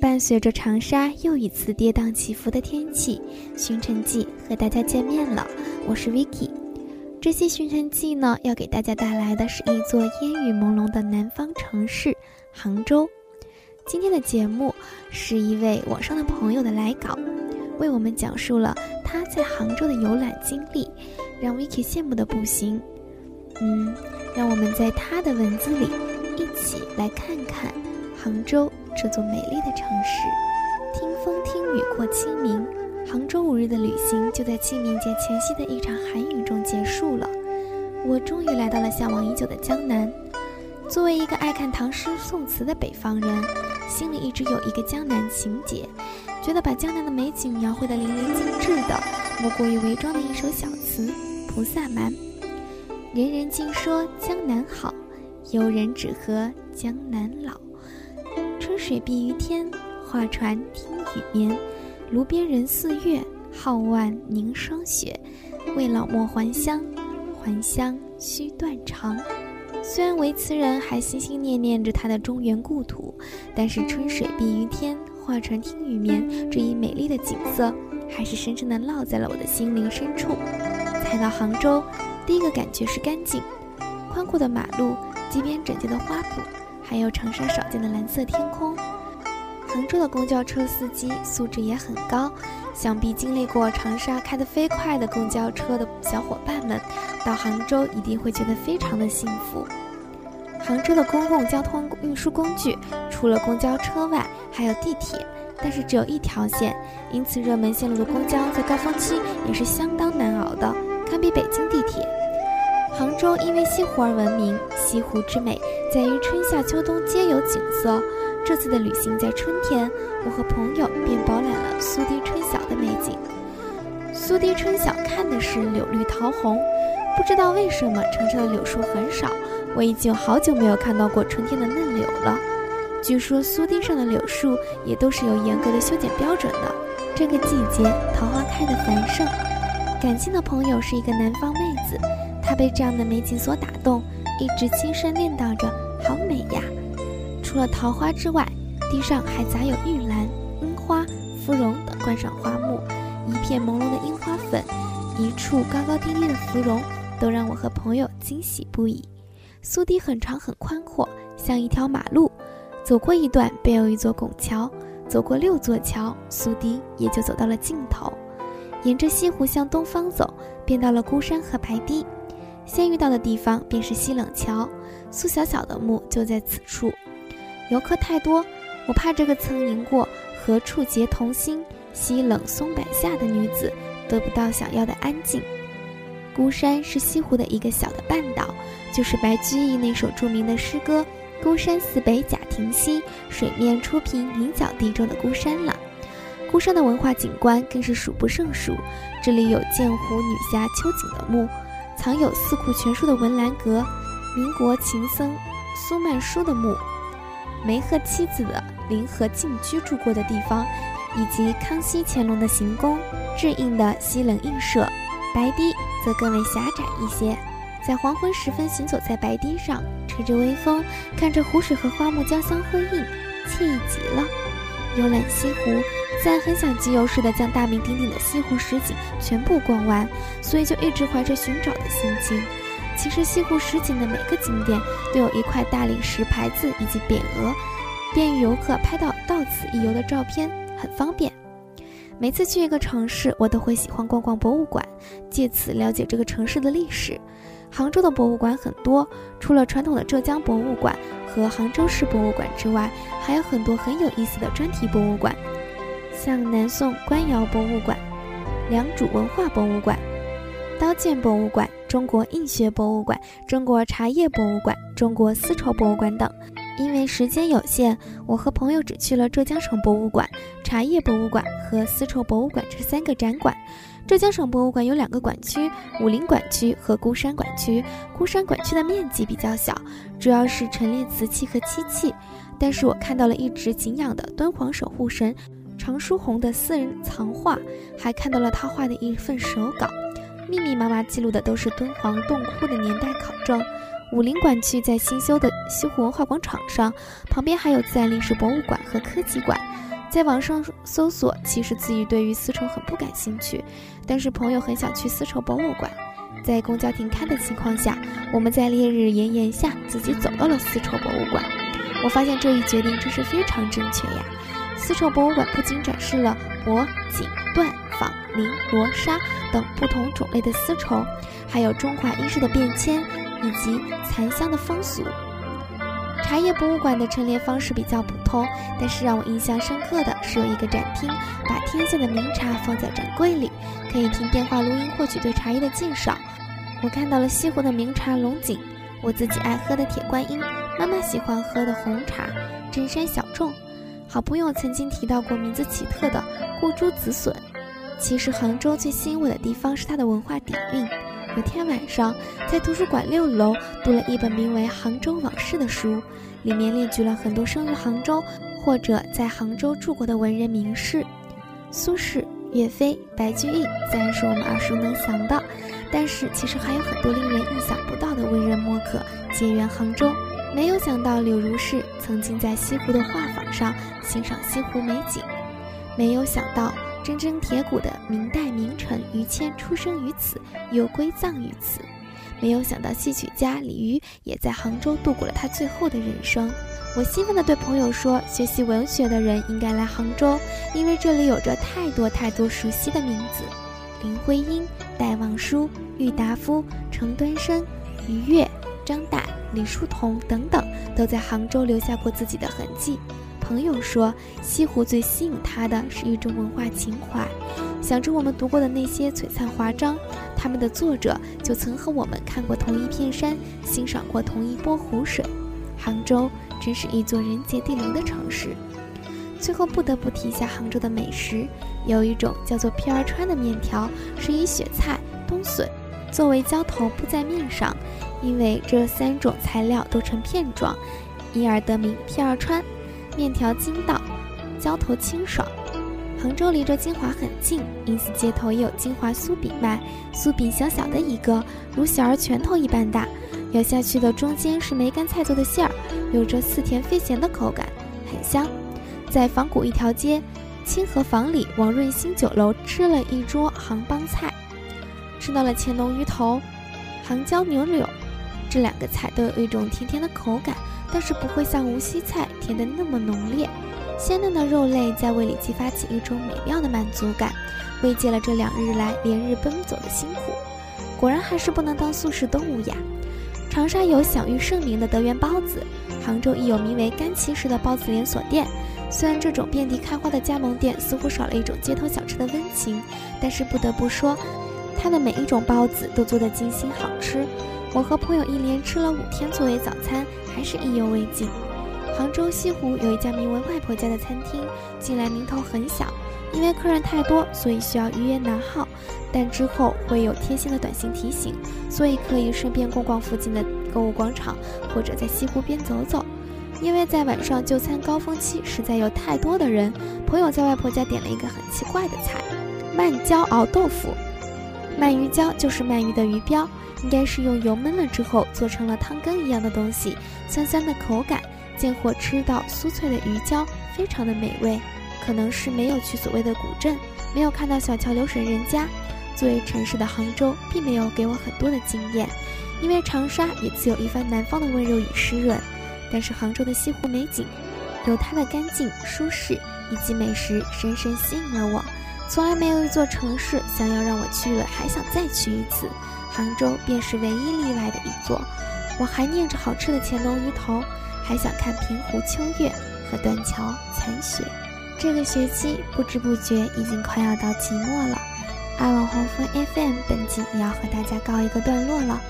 伴随着长沙又一次跌宕起伏的天气，寻尘记和大家见面了。我是 Vicky，这期寻尘记呢，要给大家带来的是一座烟雨朦胧的南方城市——杭州。今天的节目是一位网上的朋友的来稿，为我们讲述了他在杭州的游览经历，让 Vicky 羡慕的不行。嗯，让我们在他的文字里一起来看看杭州这座美丽的城市。听风听雨过清明，杭州五日的旅行就在清明节前夕的一场寒雨中结束了。我终于来到了向往已久的江南。作为一个爱看唐诗宋词的北方人，心里一直有一个江南情结，觉得把江南的美景描绘得淋漓尽致的，莫过于韦庄的一首小词《菩萨蛮》。人人尽说江南好，游人只合江南老。水碧于天，画船听雨眠。炉边人似月，皓腕凝霜雪。为老莫还乡，还乡须断肠。虽然维词人还心心念念着他的中原故土，但是春水碧于天，画船听雨眠这一美丽的景色，还是深深地烙在了我的心灵深处。才到杭州。第一个感觉是干净，宽阔的马路，街边整洁的花圃，还有长沙少见的蓝色天空。杭州的公交车司机素质也很高，想必经历过长沙开得飞快的公交车的小伙伴们，到杭州一定会觉得非常的幸福。杭州的公共交通运输工具除了公交车外，还有地铁，但是只有一条线，因此热门线路的公交在高峰期也是相当难熬的，堪比北京地铁。杭州因为西湖而闻名，西湖之美在于春夏秋冬皆有景色。这次的旅行在春天，我和朋友便饱览了苏堤春晓的美景。苏堤春晓看的是柳绿桃红，不知道为什么城上的柳树很少，我已经好久没有看到过春天的嫩柳了。据说苏堤上的柳树也都是有严格的修剪标准的。这个季节桃花开得繁盛，感兴的朋友是一个南方妹子。她被这样的美景所打动，一直轻声念叨着“好美呀”。除了桃花之外，地上还杂有玉兰、樱花、芙蓉等观赏花木，一片朦胧的樱花粉，一处高高低低的芙蓉，都让我和朋友惊喜不已。苏堤很长很宽阔，像一条马路，走过一段便有一座拱桥，走过六座桥，苏堤也就走到了尽头。沿着西湖向东方走，便到了孤山和白堤。先遇到的地方便是西冷桥，苏小小的墓就在此处。游客太多，我怕这个曾吟过“何处结同心，西冷松柏下”的女子得不到想要的安静。孤山是西湖的一个小的半岛，就是白居易那首著名的诗歌《孤山寺北贾亭西，水面初平菱角地》中的孤山了。孤山的文化景观更是数不胜数，这里有鉴湖女侠秋瑾的墓。藏有《四库全书》的文澜阁，民国琴僧苏曼殊的墓，梅鹤妻子的临河静居住过的地方，以及康熙、乾隆的行宫、制印的西冷印社。白堤则更为狭窄一些，在黄昏时分行走在白堤上，吹着微风，看着湖水和花木交相辉映，惬意极了。游览西湖。但很想集邮似的将大名鼎鼎的西湖十景全部逛完，所以就一直怀着寻找的心情。其实西湖十景的每个景点都有一块大理石牌子以及匾额，便于游客拍到到此一游的照片，很方便。每次去一个城市，我都会喜欢逛逛博物馆，借此了解这个城市的历史。杭州的博物馆很多，除了传统的浙江博物馆和杭州市博物馆之外，还有很多很有意思的专题博物馆。像南宋官窑博物馆、良渚文化博物馆、刀剑博物馆、中国印学博物馆、中国茶叶博物馆、中国丝绸博物馆等。因为时间有限，我和朋友只去了浙江省博物馆、茶叶博物馆和丝绸博物馆这三个展馆。浙江省博物馆有两个馆区：武陵馆区和孤山馆区。孤山馆区的面积比较小，主要是陈列瓷器和漆器。但是我看到了一直敬仰的敦煌守护神。常书鸿的私人藏画，还看到了他画的一份手稿，密密麻麻记录的都是敦煌洞窟的年代考证。武林馆区在新修的西湖文化广场上，旁边还有自然历史博物馆和科技馆。在网上搜索，其实自己对于丝绸很不感兴趣，但是朋友很想去丝绸博物馆，在公交停开的情况下，我们在烈日炎炎下自己走到了丝绸博物馆。我发现这一决定真是非常正确呀！丝绸博物馆不仅展示了帛、锦、缎、纺、绫、罗、纱等不同种类的丝绸，还有中华衣饰的变迁以及残香的风俗。茶叶博物馆的陈列方式比较普通，但是让我印象深刻的是有一个展厅，把天下的名茶放在展柜里，可以听电话录音获取对茶叶的介绍。我看到了西湖的名茶龙井，我自己爱喝的铁观音。妈妈喜欢喝的红茶，真山小众。好朋友曾经提到过名字奇特的顾珠紫笋。其实杭州最吸引我的地方是它的文化底蕴。有天晚上在图书馆六楼读了一本名为《杭州往事》的书，里面列举了很多生于杭州或者在杭州住过的文人名士，苏轼、岳飞、白居易自然是我们耳熟能详的。但是其实还有很多令人意想不到的文人墨客结缘杭州。没有想到柳如是曾经在西湖的画舫上欣赏西湖美景，没有想到铮铮铁骨的明代名臣于谦出生于此，又归葬于此，没有想到戏曲家李渔也在杭州度过了他最后的人生。我兴奋地对朋友说：“学习文学的人应该来杭州，因为这里有着太多太多熟悉的名字：林徽因、戴望舒、郁达夫、程端生、于越、”李叔同等等都在杭州留下过自己的痕迹。朋友说，西湖最吸引他的是一种文化情怀。想着我们读过的那些璀璨华章，他们的作者就曾和我们看过同一片山，欣赏过同一波湖水。杭州真是一座人杰地灵的城市。最后不得不提一下杭州的美食，有一种叫做片儿川的面条，是以雪菜、冬笋作为浇头铺在面上。因为这三种材料都成片状，因而得名片儿川。面条筋道，浇头清爽。杭州离着金华很近，因此街头也有金华酥饼卖。酥饼小小的一个，如小儿拳头一般大，咬下去的中间是梅干菜做的馅儿，有着似甜非咸的口感，很香。在仿古一条街，清河坊里王润新酒楼吃了一桌杭帮菜，吃到了乾隆鱼头、杭椒牛柳。这两个菜都有一种甜甜的口感，但是不会像无锡菜甜的那么浓烈。鲜嫩的肉类在胃里激发起一种美妙的满足感，慰藉了这两日来连日奔走的辛苦。果然还是不能当素食动物呀！长沙有享誉盛名的德源包子，杭州亦有名为甘奇食的包子连锁店。虽然这种遍地开花的加盟店似乎少了一种街头小吃的温情，但是不得不说，它的每一种包子都做得精心好吃。我和朋友一连吃了五天作为早餐，还是意犹未尽。杭州西湖有一家名为“外婆家”的餐厅，进来名头很小，因为客人太多，所以需要预约拿号。但之后会有贴心的短信提醒，所以可以顺便逛逛附近的购物广场，或者在西湖边走走。因为在晚上就餐高峰期，实在有太多的人，朋友在外婆家点了一个很奇怪的菜——慢椒熬豆腐。鳗鱼胶就是鳗鱼的鱼标。应该是用油焖了之后做成了汤羹一样的东西，酸酸的口感，见货吃到酥脆的鱼胶，非常的美味。可能是没有去所谓的古镇，没有看到小桥流水人家。作为城市的杭州，并没有给我很多的经验，因为长沙也自有一番南方的温柔与湿润。但是杭州的西湖美景，有它的干净、舒适以及美食，深深吸引了我。从来没有一座城市想要让我去了还想再去一次。杭州便是唯一例外的一座。我还念着好吃的乾隆鱼头，还想看平湖秋月和断桥残雪。这个学期不知不觉已经快要到期末了，爱网黄蜂 FM 本季也要和大家告一个段落了。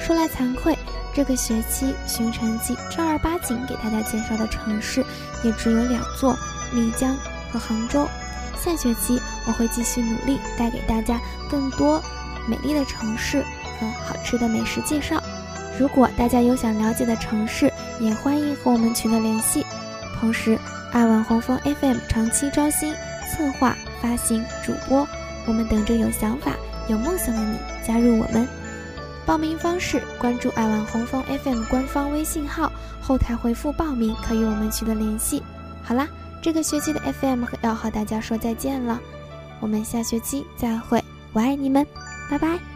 说来惭愧，这个学期寻城记正儿八经给大家介绍的城市也只有两座：丽江和杭州。下学期我会继续努力，带给大家更多美丽的城市。和好吃的美食介绍，如果大家有想了解的城市，也欢迎和我们取得联系。同时，爱玩红枫 FM 长期招新策划、发行、主播，我们等着有想法、有梦想的你加入我们。报名方式：关注爱玩红枫 FM 官方微信号，后台回复“报名”可与我们取得联系。好啦。这个学期的 FM 要和大家说再见了，我们下学期再会，我爱你们，拜拜。